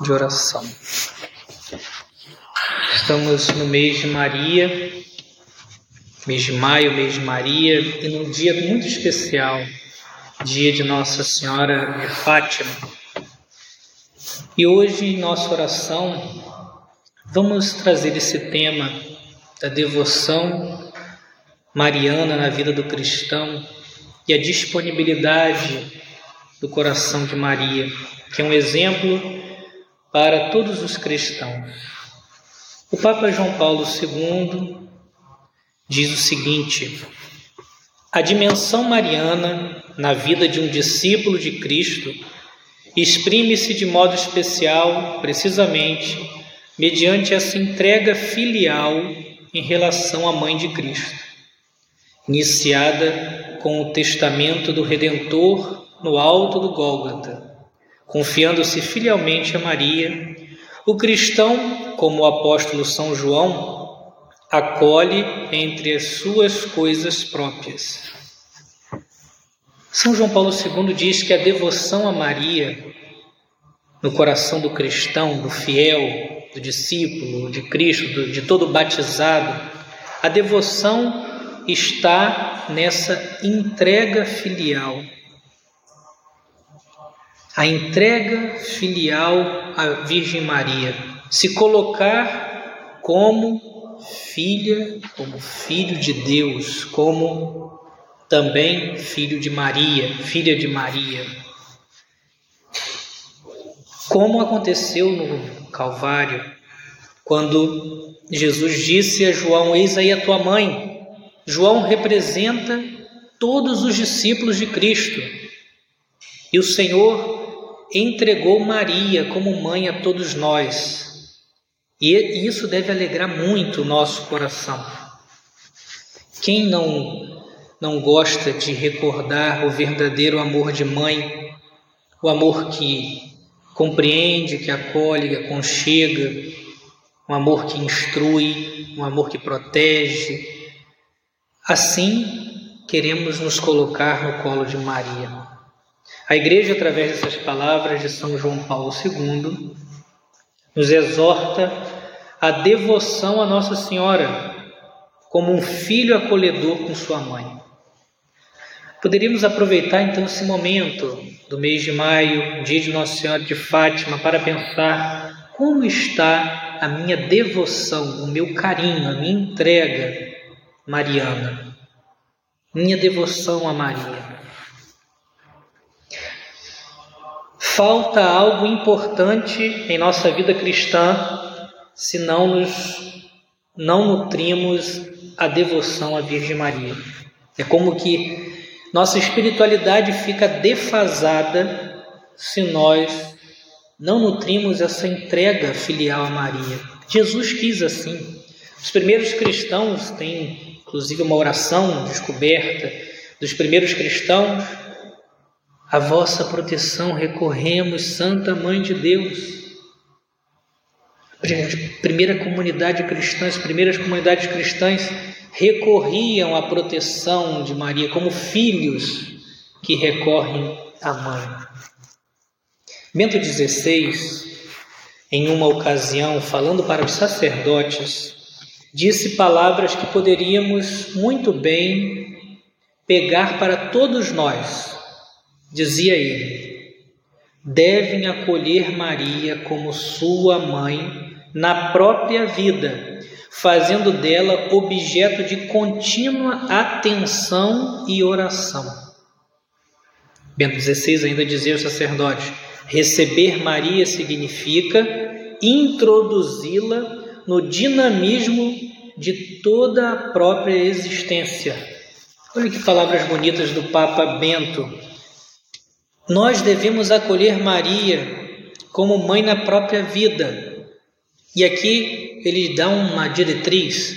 de oração. Estamos no mês de Maria, mês de maio, mês de Maria, e num dia muito especial, dia de Nossa Senhora de Fátima. E hoje, em nossa oração, vamos trazer esse tema da devoção mariana na vida do cristão e a disponibilidade do coração de Maria, que é um exemplo para todos os cristãos. O Papa João Paulo II diz o seguinte: a dimensão mariana na vida de um discípulo de Cristo exprime-se de modo especial, precisamente, mediante essa entrega filial em relação à Mãe de Cristo, iniciada com o testamento do Redentor no alto do Gólgota Confiando-se filialmente a Maria, o cristão, como o apóstolo São João, acolhe entre as suas coisas próprias. São João Paulo II diz que a devoção a Maria no coração do cristão, do fiel, do discípulo de Cristo, de todo batizado, a devoção está nessa entrega filial a entrega filial à Virgem Maria, se colocar como filha, como filho de Deus, como também filho de Maria, filha de Maria. Como aconteceu no Calvário, quando Jesus disse a João: Eis aí a tua mãe. João representa todos os discípulos de Cristo. E o Senhor entregou Maria como mãe a todos nós. E isso deve alegrar muito o nosso coração. Quem não não gosta de recordar o verdadeiro amor de mãe, o amor que compreende, que acolhe, que aconchega, um amor que instrui, um amor que protege. Assim, queremos nos colocar no colo de Maria. A Igreja, através dessas palavras de São João Paulo II, nos exorta a devoção a Nossa Senhora como um filho acolhedor com sua mãe. Poderíamos aproveitar então esse momento do mês de maio, dia de Nossa Senhora de Fátima, para pensar como está a minha devoção, o meu carinho, a minha entrega mariana, minha devoção a Maria. Falta algo importante em nossa vida cristã se não nos não nutrimos a devoção à Virgem Maria. É como que nossa espiritualidade fica defasada se nós não nutrimos essa entrega filial a Maria. Jesus quis assim. Os primeiros cristãos têm inclusive uma oração descoberta dos primeiros cristãos a vossa proteção recorremos, Santa Mãe de Deus. Primeira comunidade cristã, as primeiras comunidades cristãs recorriam à proteção de Maria como filhos que recorrem à mãe. Bento XVI, em uma ocasião, falando para os sacerdotes, disse palavras que poderíamos muito bem pegar para todos nós Dizia ele: devem acolher Maria como sua mãe na própria vida, fazendo dela objeto de contínua atenção e oração. Bento XVI ainda dizia ao sacerdote: receber Maria significa introduzi-la no dinamismo de toda a própria existência. Olha que palavras bonitas do Papa Bento nós devemos acolher Maria como mãe na própria vida. E aqui ele dá uma diretriz,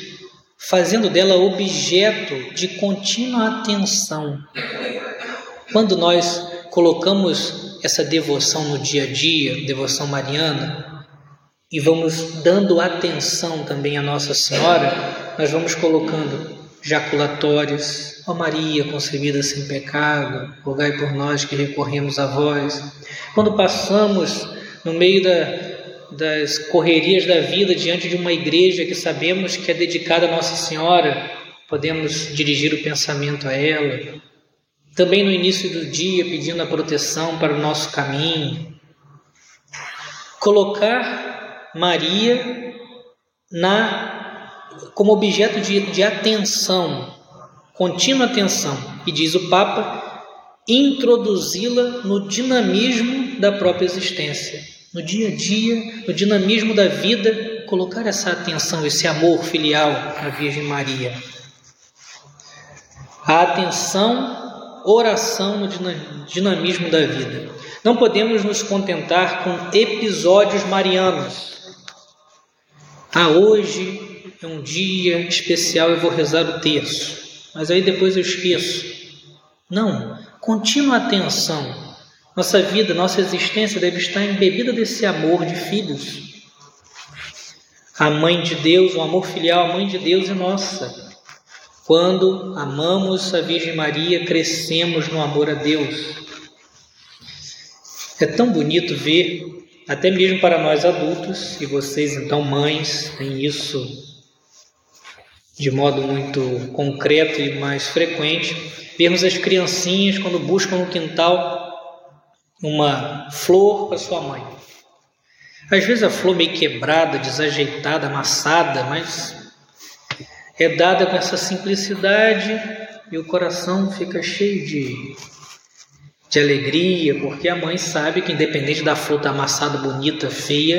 fazendo dela objeto de contínua atenção. Quando nós colocamos essa devoção no dia a dia, devoção mariana, e vamos dando atenção também à Nossa Senhora, nós vamos colocando jaculatórios. Ó Maria, concebida sem pecado, rogai por nós que recorremos a vós. Quando passamos no meio da, das correrias da vida, diante de uma igreja que sabemos que é dedicada a Nossa Senhora, podemos dirigir o pensamento a ela. Também no início do dia, pedindo a proteção para o nosso caminho. Colocar Maria na, como objeto de, de atenção, contínua atenção. E diz o Papa, introduzi-la no dinamismo da própria existência, no dia a dia, no dinamismo da vida, colocar essa atenção, esse amor filial à Virgem Maria. A atenção, oração no dinamismo da vida. Não podemos nos contentar com episódios marianos. Ah, hoje é um dia especial, eu vou rezar o terço, mas aí depois eu esqueço. Não, contínua atenção. Nossa vida, nossa existência deve estar embebida desse amor de filhos. A mãe de Deus, o amor filial, a mãe de Deus é nossa. Quando amamos a Virgem Maria, crescemos no amor a Deus. É tão bonito ver, até mesmo para nós adultos, e vocês então mães têm isso de modo muito concreto e mais frequente, vermos as criancinhas quando buscam no quintal uma flor para sua mãe. Às vezes a flor meio quebrada, desajeitada, amassada, mas é dada com essa simplicidade e o coração fica cheio de, de alegria, porque a mãe sabe que, independente da flor estar amassada, bonita, feia,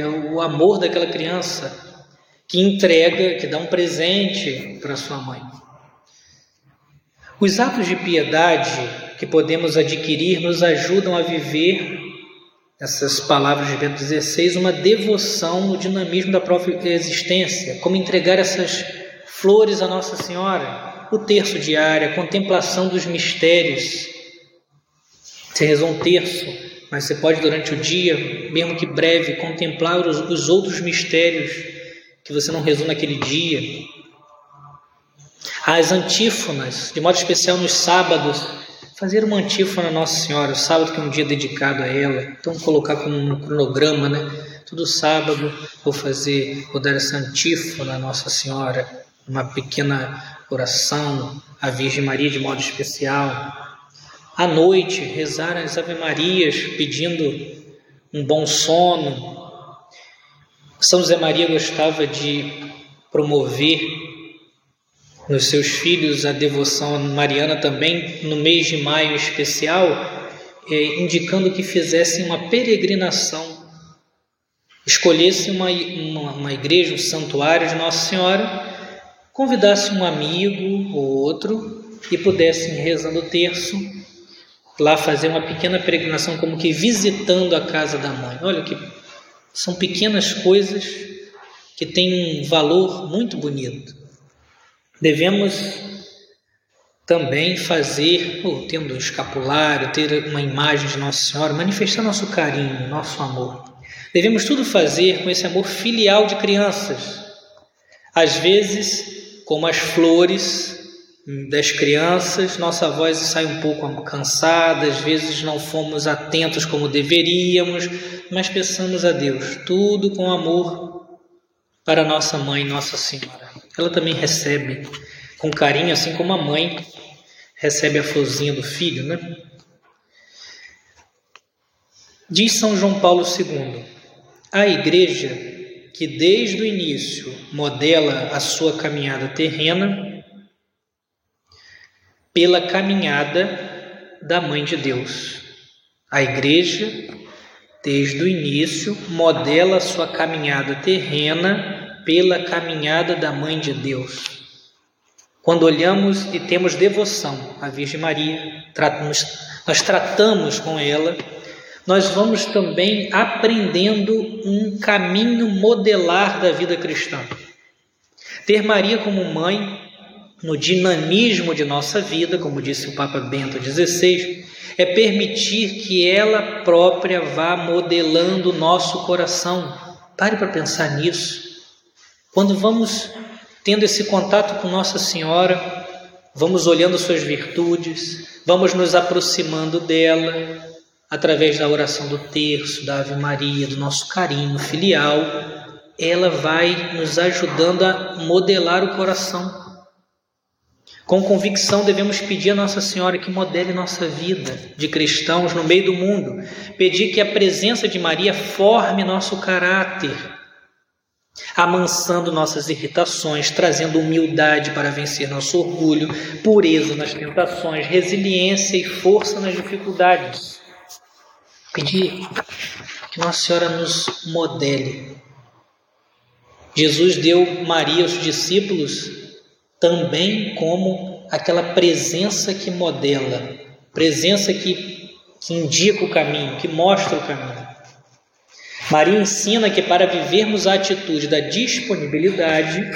é o amor daquela criança que entrega, que dá um presente para sua mãe. Os atos de piedade que podemos adquirir nos ajudam a viver essas palavras de Bento XVI, uma devoção no dinamismo da própria existência, como entregar essas flores à Nossa Senhora, o terço diário, a contemplação dos mistérios. Você rezou um terço, mas você pode durante o dia, mesmo que breve, contemplar os, os outros mistérios que você não rezou naquele dia. As antífonas, de modo especial nos sábados, fazer uma antífona Nossa Senhora, o sábado que é um dia dedicado a ela. Então colocar como um cronograma, né? Todo sábado vou fazer, vou dar essa antífona Nossa Senhora, uma pequena oração à Virgem Maria de modo especial. À noite, rezar as Ave Marias pedindo um bom sono, são José Maria gostava de promover nos seus filhos a devoção mariana também no mês de maio especial, é, indicando que fizessem uma peregrinação, escolhessem uma, uma, uma igreja, um santuário de Nossa Senhora, convidassem um amigo ou outro e pudessem, rezando o terço, lá fazer uma pequena peregrinação, como que visitando a casa da mãe. Olha que são pequenas coisas que têm um valor muito bonito. Devemos também fazer, ou tendo um escapulário, ter uma imagem de Nossa Senhora, manifestar nosso carinho, nosso amor. Devemos tudo fazer com esse amor filial de crianças. Às vezes, como as flores das crianças, nossa voz sai um pouco cansada, às vezes não fomos atentos como deveríamos, mas peçamos a Deus tudo com amor para nossa mãe, Nossa Senhora. Ela também recebe com carinho, assim como a mãe recebe a florzinha do filho, né? Diz São João Paulo II: a igreja que desde o início modela a sua caminhada terrena pela caminhada da Mãe de Deus. A igreja desde o início, modela sua caminhada terrena pela caminhada da Mãe de Deus. Quando olhamos e temos devoção à Virgem Maria, tratamos, nós tratamos com ela, nós vamos também aprendendo um caminho modelar da vida cristã. Ter Maria como mãe no dinamismo de nossa vida, como disse o Papa Bento XVI, é permitir que ela própria vá modelando o nosso coração. Pare para pensar nisso. Quando vamos tendo esse contato com Nossa Senhora, vamos olhando suas virtudes, vamos nos aproximando dela, através da oração do terço, da Ave Maria, do nosso carinho filial, ela vai nos ajudando a modelar o coração. Com convicção devemos pedir a Nossa Senhora que modele nossa vida de cristãos no meio do mundo, pedir que a presença de Maria forme nosso caráter, amansando nossas irritações, trazendo humildade para vencer nosso orgulho, pureza nas tentações, resiliência e força nas dificuldades. Pedir que Nossa Senhora nos modele. Jesus deu Maria aos discípulos também como aquela presença que modela, presença que, que indica o caminho, que mostra o caminho. Maria ensina que para vivermos a atitude da disponibilidade,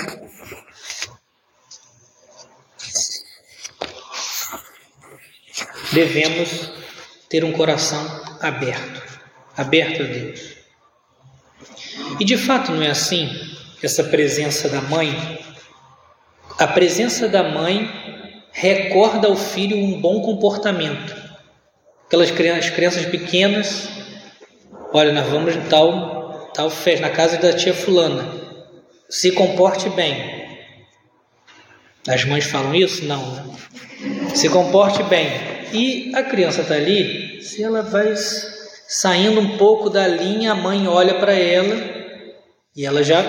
devemos ter um coração aberto, aberto a Deus. E de fato não é assim essa presença da mãe? A presença da mãe recorda ao filho um bom comportamento. Aquelas crianças, crianças pequenas, olha, nós vamos em tal, tal festa, na casa da tia fulana. Se comporte bem. As mães falam isso? Não, né? Se comporte bem. E a criança está ali, se ela vai saindo um pouco da linha, a mãe olha para ela e ela já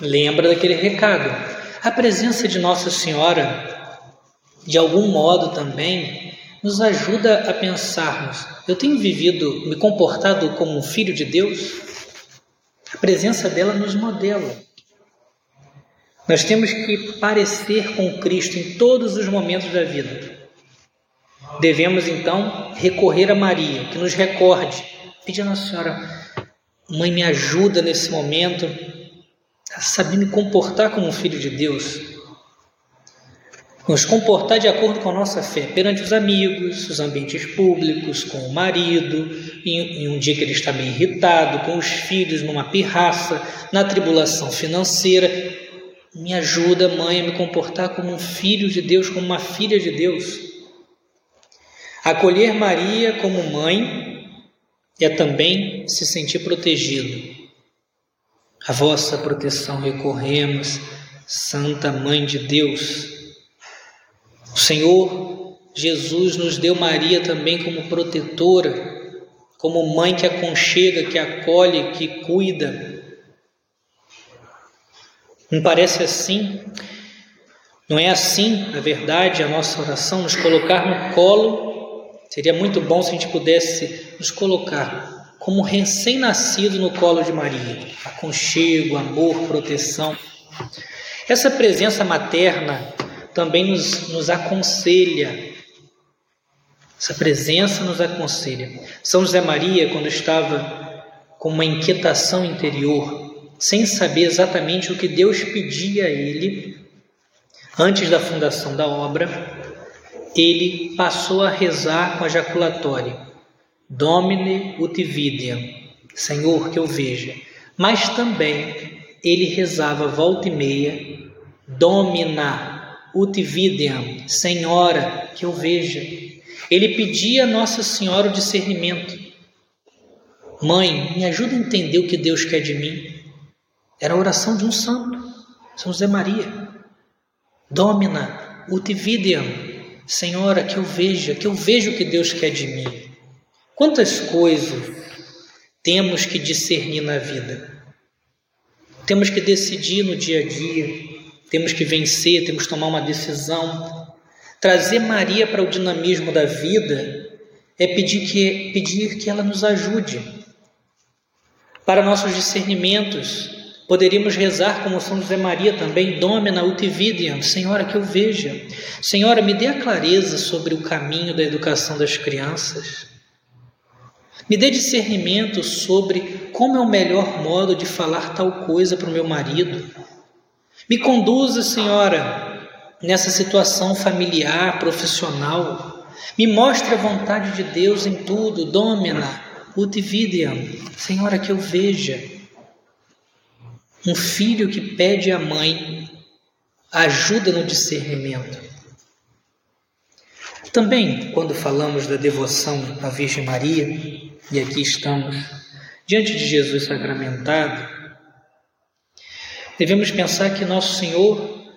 lembra daquele recado. A presença de Nossa Senhora, de algum modo também, nos ajuda a pensarmos: eu tenho vivido, me comportado como um filho de Deus? A presença dela nos modela. Nós temos que parecer com Cristo em todos os momentos da vida. Devemos então recorrer a Maria, que nos recorde, pedir a Nossa Senhora, Mãe, me ajuda nesse momento saber me comportar como um filho de Deus, nos comportar de acordo com a nossa fé perante os amigos, os ambientes públicos, com o marido, em, em, um dia que ele está meio irritado, com os filhos numa pirraça, na tribulação financeira. Me ajuda, mãe, a me comportar como um filho de Deus, como uma filha de Deus. Acolher Maria como mãe é também se sentir protegido. A vossa proteção recorremos, Santa Mãe de Deus. O Senhor Jesus nos deu Maria também como protetora, como mãe que aconchega, que acolhe, que cuida. Não parece assim? Não é assim, na verdade, a nossa oração, nos colocar no colo Seria muito bom se a gente pudesse nos colocar como recém-nascido no colo de Maria. Aconchego, amor, proteção. Essa presença materna também nos, nos aconselha. Essa presença nos aconselha. São José Maria, quando estava com uma inquietação interior, sem saber exatamente o que Deus pedia a ele, antes da fundação da obra, ele passou a rezar com a jaculatória: Domine ut vidiam, Senhor, que eu veja. Mas também ele rezava volta e meia: Domina ut vidiam, Senhora, que eu veja. Ele pedia a Nossa Senhora o discernimento. Mãe, me ajuda a entender o que Deus quer de mim. Era a oração de um santo, São José Maria. Domina ut vidiam, Senhora, que eu veja, que eu veja o que Deus quer de mim. Quantas coisas temos que discernir na vida? Temos que decidir no dia a dia, temos que vencer, temos que tomar uma decisão. Trazer Maria para o dinamismo da vida é pedir que, pedir que ela nos ajude para nossos discernimentos, Poderíamos rezar como São José Maria também, Domina ut vidiam, Senhora, que eu veja. Senhora, me dê a clareza sobre o caminho da educação das crianças. Me dê discernimento sobre como é o melhor modo de falar tal coisa para o meu marido. Me conduza, Senhora, nessa situação familiar, profissional. Me mostre a vontade de Deus em tudo, Domina ut vidiam, Senhora, que eu veja. Um filho que pede à mãe ajuda no discernimento. Também, quando falamos da devoção à Virgem Maria, e aqui estamos diante de Jesus sacramentado, devemos pensar que Nosso Senhor,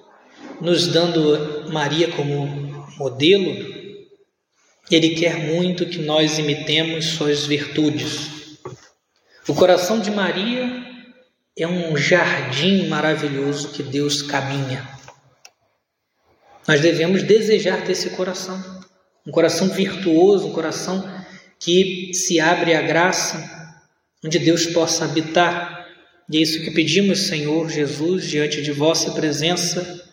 nos dando Maria como modelo, Ele quer muito que nós imitemos suas virtudes. O coração de Maria é um jardim maravilhoso que Deus caminha. Nós devemos desejar ter esse coração, um coração virtuoso, um coração que se abre à graça, onde Deus possa habitar. E é isso que pedimos, Senhor Jesus, diante de vossa presença,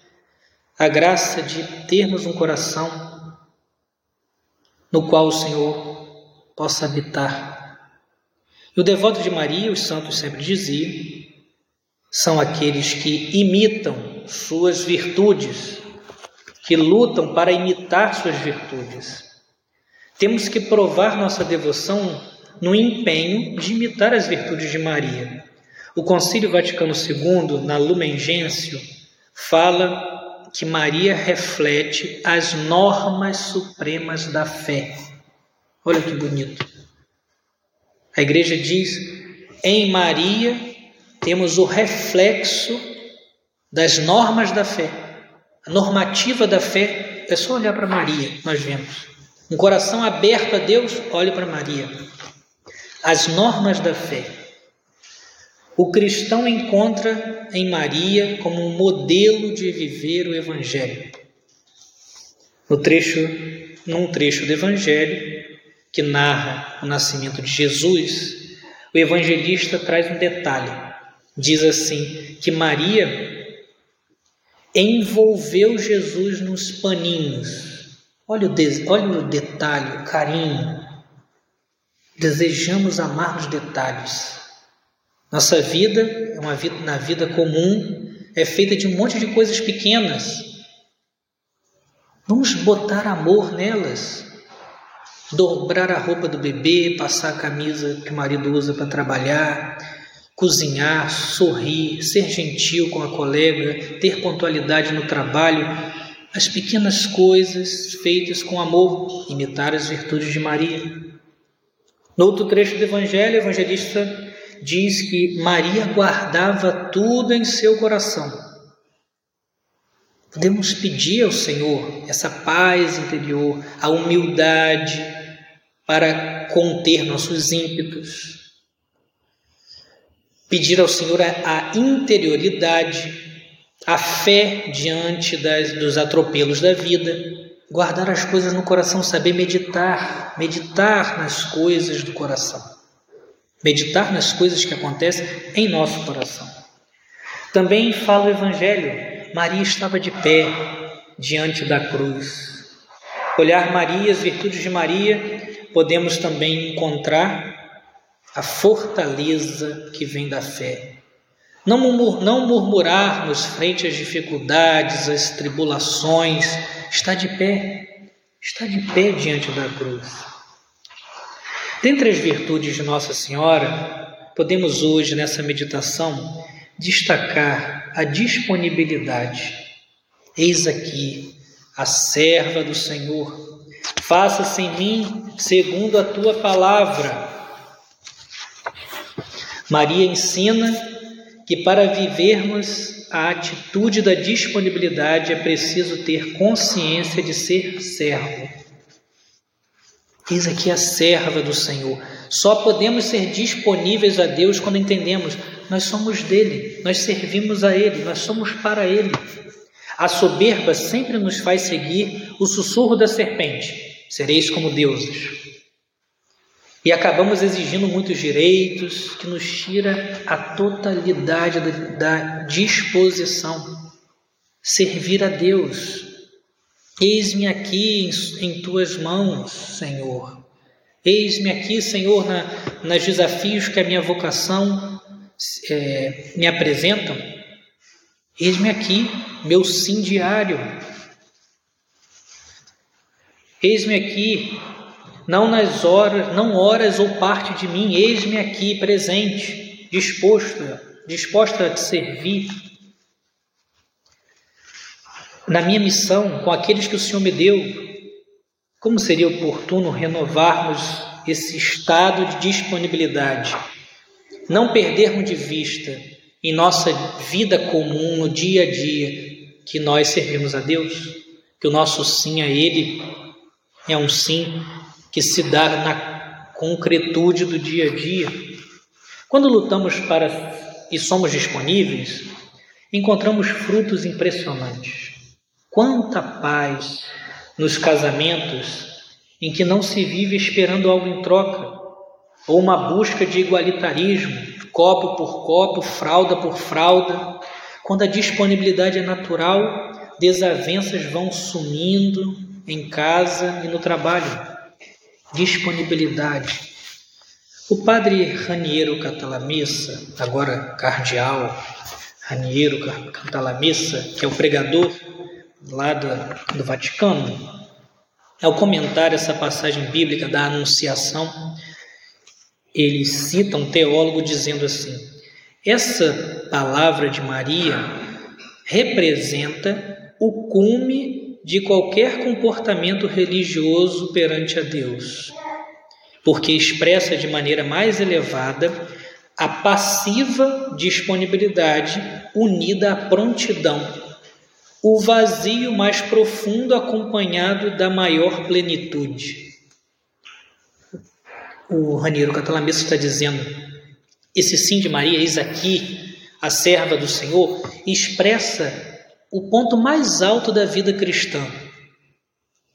a graça de termos um coração no qual o Senhor possa habitar. E o devoto de Maria, os santos sempre diziam, são aqueles que imitam suas virtudes, que lutam para imitar suas virtudes. Temos que provar nossa devoção no empenho de imitar as virtudes de Maria. O Concílio Vaticano II, na Lumen Gentium, fala que Maria reflete as normas supremas da fé. Olha que bonito. A igreja diz: em Maria temos o reflexo das normas da fé. A normativa da fé é só olhar para Maria, nós vemos. Um coração aberto a Deus, olhe para Maria. As normas da fé. O cristão encontra em Maria como um modelo de viver o Evangelho. No trecho, num trecho do Evangelho que narra o nascimento de Jesus, o evangelista traz um detalhe. Diz assim que Maria envolveu Jesus nos paninhos. Olha o, de, olha o detalhe, o carinho. Desejamos amar nos detalhes. Nossa vida é uma vida na vida comum é feita de um monte de coisas pequenas. Vamos botar amor nelas. Dobrar a roupa do bebê, passar a camisa que o marido usa para trabalhar, cozinhar, sorrir, ser gentil com a colega, ter pontualidade no trabalho, as pequenas coisas feitas com amor, imitar as virtudes de Maria. No outro trecho do Evangelho, o evangelista diz que Maria guardava tudo em seu coração. Podemos pedir ao Senhor essa paz interior, a humildade para conter nossos ímpetos, pedir ao Senhor a, interioridade, a fé diante das, dos atropelos da vida, guardar as coisas no coração, saber meditar, meditar nas coisas do coração, meditar nas coisas que acontecem em nosso coração. Também fala o Evangelho, Maria estava de pé diante da cruz. Olhar Maria, as virtudes de Maria, podemos também encontrar a fortaleza que vem da fé. Não, murmur, não murmurarmos frente às dificuldades, às tribulações, está de pé, está de pé diante da cruz. Dentre as virtudes de Nossa Senhora, podemos hoje, nessa meditação, destacar a disponibilidade. Eis aqui a serva do Senhor, faça-se em mim segundo a tua palavra. Maria ensina que para vivermos a atitude da disponibilidade é preciso ter consciência de ser servo. Eis aqui a serva do Senhor. Só podemos ser disponíveis a Deus quando entendemos nós somos dele, nós servimos a ele, nós somos para ele. A soberba sempre nos faz seguir o sussurro da serpente: sereis como deuses. E acabamos exigindo muitos direitos que nos tira a totalidade da, disposição. Servir a Deus. Eis-me aqui em, em, tuas mãos, Senhor. Eis-me aqui, Senhor, na, nos desafios que a minha vocação é, me apresentam. Eis-me aqui, meu sim diário. Eis-me aqui, não nas horas, não horas ou parte de mim, eis-me aqui presente, disposto, disposta a te servir. Na minha missão, com aqueles que o Senhor me deu, como seria oportuno renovarmos esse estado de disponibilidade, não perdermos de vista em nossa vida comum, no dia a dia, que nós servimos a Deus, que o nosso sim a Ele é um sim que se dá na concretude do dia a dia. Quando lutamos para e somos disponíveis, encontramos frutos impressionantes. Quanta paz nos casamentos em que não se vive esperando algo em troca, ou uma busca de igualitarismo, copo por copo, fralda por fralda. Quando a disponibilidade é natural, desavenças vão sumindo em casa e no trabalho. Disponibilidade. O padre Raniero Catalamessa, agora cardeal Raniero Catalamessa, que é o pregador lá do, do Vaticano, ao comentar essa passagem bíblica da Anunciação, ele cita um teólogo dizendo assim: essa palavra de Maria representa o cume de qualquer comportamento religioso perante a Deus, porque expressa de maneira mais elevada a passiva disponibilidade unida à prontidão o vazio mais profundo acompanhado da maior plenitude. O Raniero Catalamessa está dizendo: esse sim de Maria, eis aqui, a serva do Senhor, expressa o ponto mais alto da vida cristã,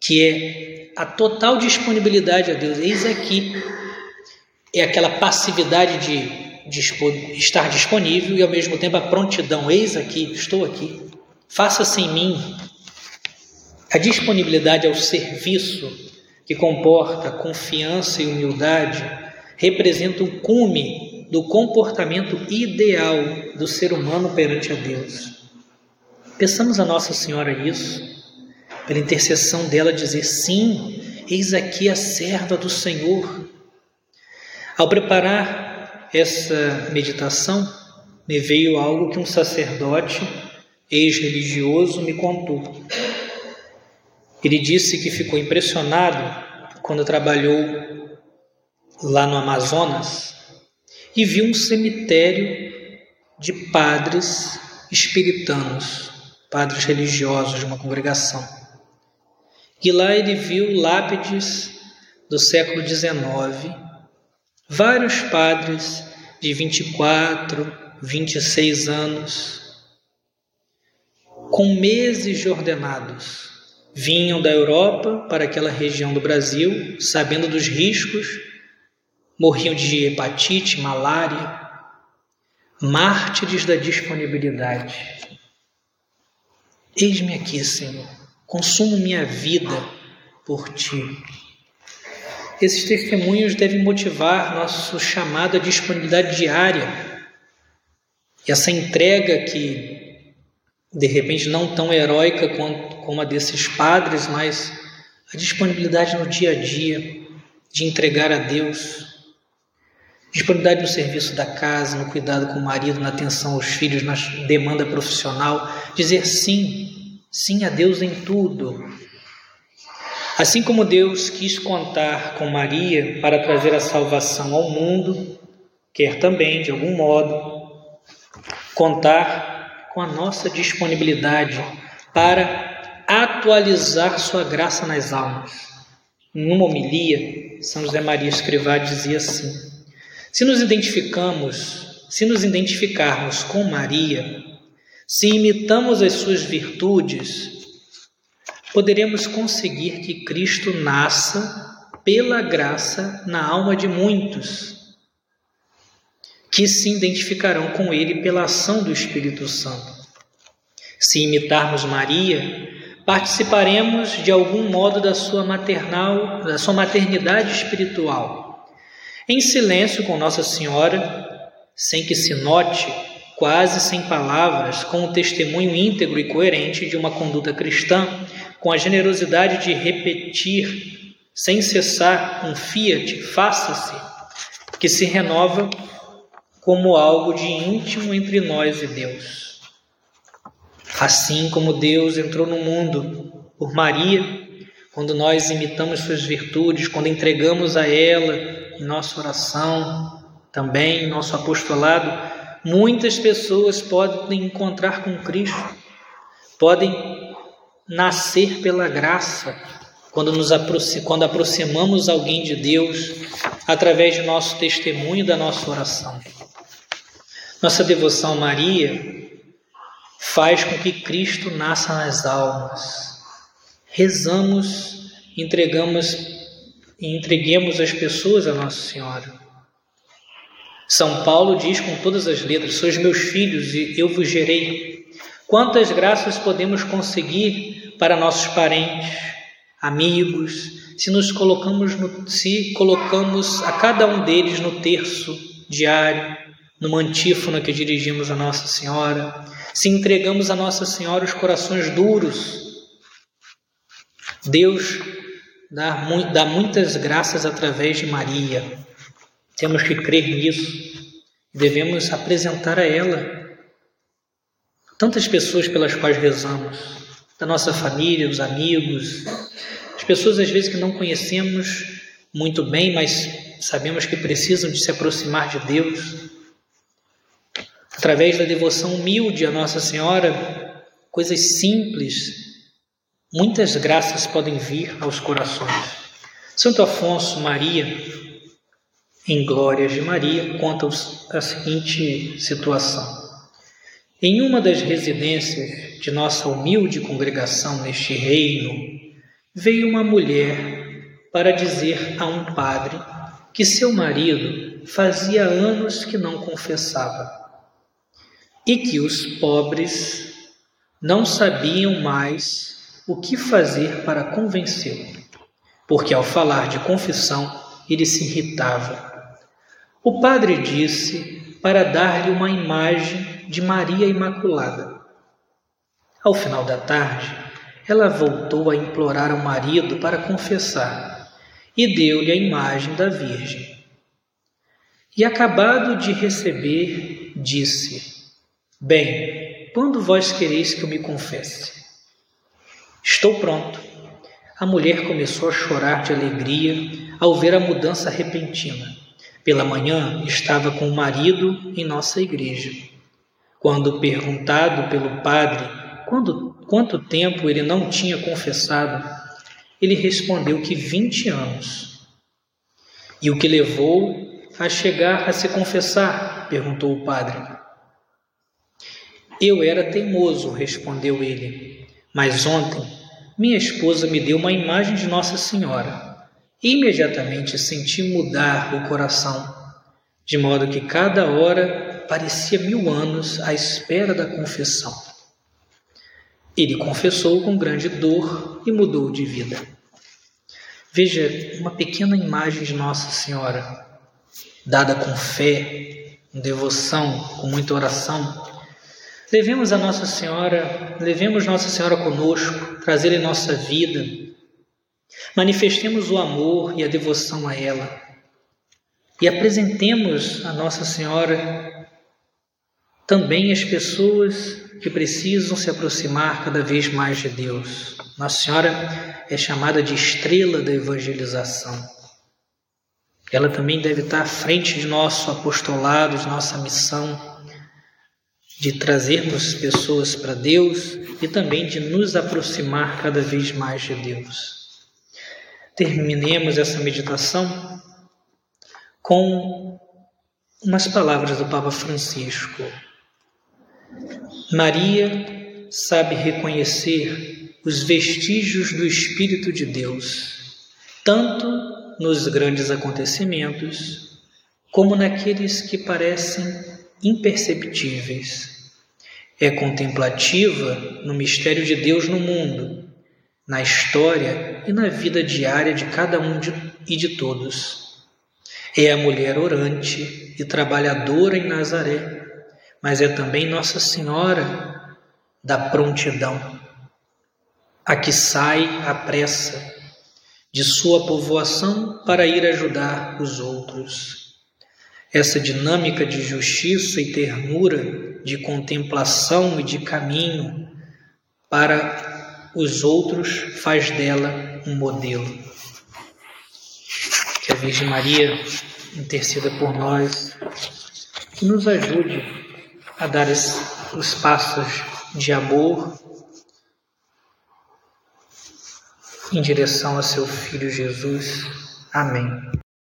que é a total disponibilidade a Deus. Eis aqui é aquela passividade de, estar disponível e ao mesmo tempo a prontidão. Eis aqui, estou aqui. Faça-se em mim a disponibilidade ao serviço que comporta confiança e humildade representa o cume do comportamento ideal do ser humano perante a Deus. Peçamos a Nossa Senhora isso, pela intercessão dela dizer sim, eis aqui a serva do Senhor. Ao preparar essa meditação, me veio algo que um sacerdote ex-religioso, me contou. Ele disse que ficou impressionado quando trabalhou lá no Amazonas e viu um cemitério de padres espiritanos, padres religiosos de uma congregação. E lá ele viu lápides do século XIX, vários padres de 24, 26 anos, com meses de ordenados. Vinham da Europa para aquela região do Brasil, sabendo dos riscos, morriam de hepatite, malária, mártires da disponibilidade. Eis-me aqui, Senhor, consumo minha vida por ti. Esses testemunhos devem motivar nosso chamado à disponibilidade diária. E essa entrega que de repente não tão heróica como a desses padres, mas a disponibilidade no dia a dia de entregar a Deus, disponibilidade no serviço da casa, no cuidado com o marido, na atenção aos filhos, na demanda profissional, dizer sim, sim a Deus em tudo. Assim como Deus quis contar com Maria para trazer a salvação ao mundo, quer também, de algum modo, contar com a nossa disponibilidade para atualizar Sua graça nas almas. Em uma homilia, São José Maria Escrivá dizia assim: Se nos identificamos, se nos identificarmos com Maria, se imitamos as suas virtudes, poderemos conseguir que Cristo nasça pela graça na alma de muitos que se identificarão com ele pela ação do Espírito Santo. Se imitarmos Maria, participaremos de algum modo da sua maternal, da sua maternidade espiritual. Em silêncio com Nossa Senhora, sem que se note, quase sem palavras, com o testemunho íntegro e coerente de uma conduta cristã, com a generosidade de repetir sem cessar um fiat, faça-se, que se renova como algo de íntimo entre nós e Deus. Assim como Deus entrou no mundo por Maria, quando nós imitamos suas virtudes, quando entregamos a ela em nossa oração, também em nosso apostolado, muitas pessoas podem encontrar com Cristo, podem nascer pela graça, quando nos quando aproximamos alguém de Deus através de nosso testemunho da nossa oração. Nossa devoção a Maria faz com que Cristo nasça nas almas rezamos, entregamos e entreguemos as pessoas a Nossa Senhora. São Paulo diz com todas as letras: Sois meus filhos e eu vos gerei. Quantas graças podemos conseguir para nossos parentes, amigos, se nos colocamos no, se colocamos a cada um deles no terço diário, no antífona que dirigimos a Nossa Senhora, se entregamos a Nossa Senhora os corações duros, Deus dá, muitas graças através de Maria. Temos que crer nisso. Devemos apresentar a ela tantas pessoas pelas quais rezamos, da nossa família, os amigos, as pessoas às vezes que não conhecemos muito bem, mas sabemos que precisam de se aproximar de Deus. Através da devoção humilde a Nossa Senhora, coisas simples muitas graças podem vir aos corações. Santo Afonso Maria, em Glórias de Maria, conta a seguinte situação. Em uma das residências de nossa humilde congregação neste reino, veio uma mulher para dizer a um padre que seu marido fazia anos que não confessava e que os pobres não sabiam mais o que fazer para convencê-lo, porque ao falar de confissão ele se irritava. O padre disse para dar-lhe uma imagem de Maria Imaculada. Ao final da tarde, ela voltou a implorar ao marido para confessar e deu-lhe a imagem da Virgem. E acabado de receber, disse: Bem, quando vós quereis que eu me confesse? Estou pronto. A mulher começou a chorar de alegria ao ver a mudança repentina. Pela manhã estava com o marido em nossa igreja. Quando perguntado pelo padre quando, quanto tempo ele não tinha confessado, ele respondeu que vinte anos. E o que levou a chegar a se confessar? perguntou o padre. Eu era teimoso, respondeu ele. Mas ontem minha esposa me deu uma imagem de Nossa Senhora. Imediatamente senti mudar o coração, de modo que cada hora parecia mil anos à espera da confissão. Ele confessou com grande dor e mudou de vida. Veja uma pequena imagem de Nossa Senhora, dada com fé, com devoção, com muita oração, Levemos a Nossa Senhora, levemos Nossa Senhora conosco, trazê-la em nossa vida. Manifestemos o amor e a devoção a ela. E apresentemos a Nossa Senhora também as pessoas que precisam se aproximar cada vez mais de Deus. Nossa Senhora é chamada de estrela da evangelização. Ela também deve estar à frente de nosso apostolado, de nossa missão de trazermos pessoas para Deus e também de nos aproximar cada vez mais de Deus. Terminemos essa meditação com umas palavras do Papa Francisco. Maria sabe reconhecer os vestígios do Espírito de Deus, tanto nos grandes acontecimentos como naqueles que parecem imperceptíveis. É contemplativa no mistério de Deus no mundo, na história e na vida diária de cada um de, e de todos. É a mulher orante e trabalhadora em Nazaré, mas é também Nossa Senhora da prontidão, a que sai à pressa de sua povoação para ir ajudar os outros essa dinâmica de justiça e ternura, de contemplação e de caminho para os outros, faz dela um modelo. Que a Virgem Maria interceda por nós, que nos ajude a dar os passos de amor em direção a seu Filho Jesus. Amém.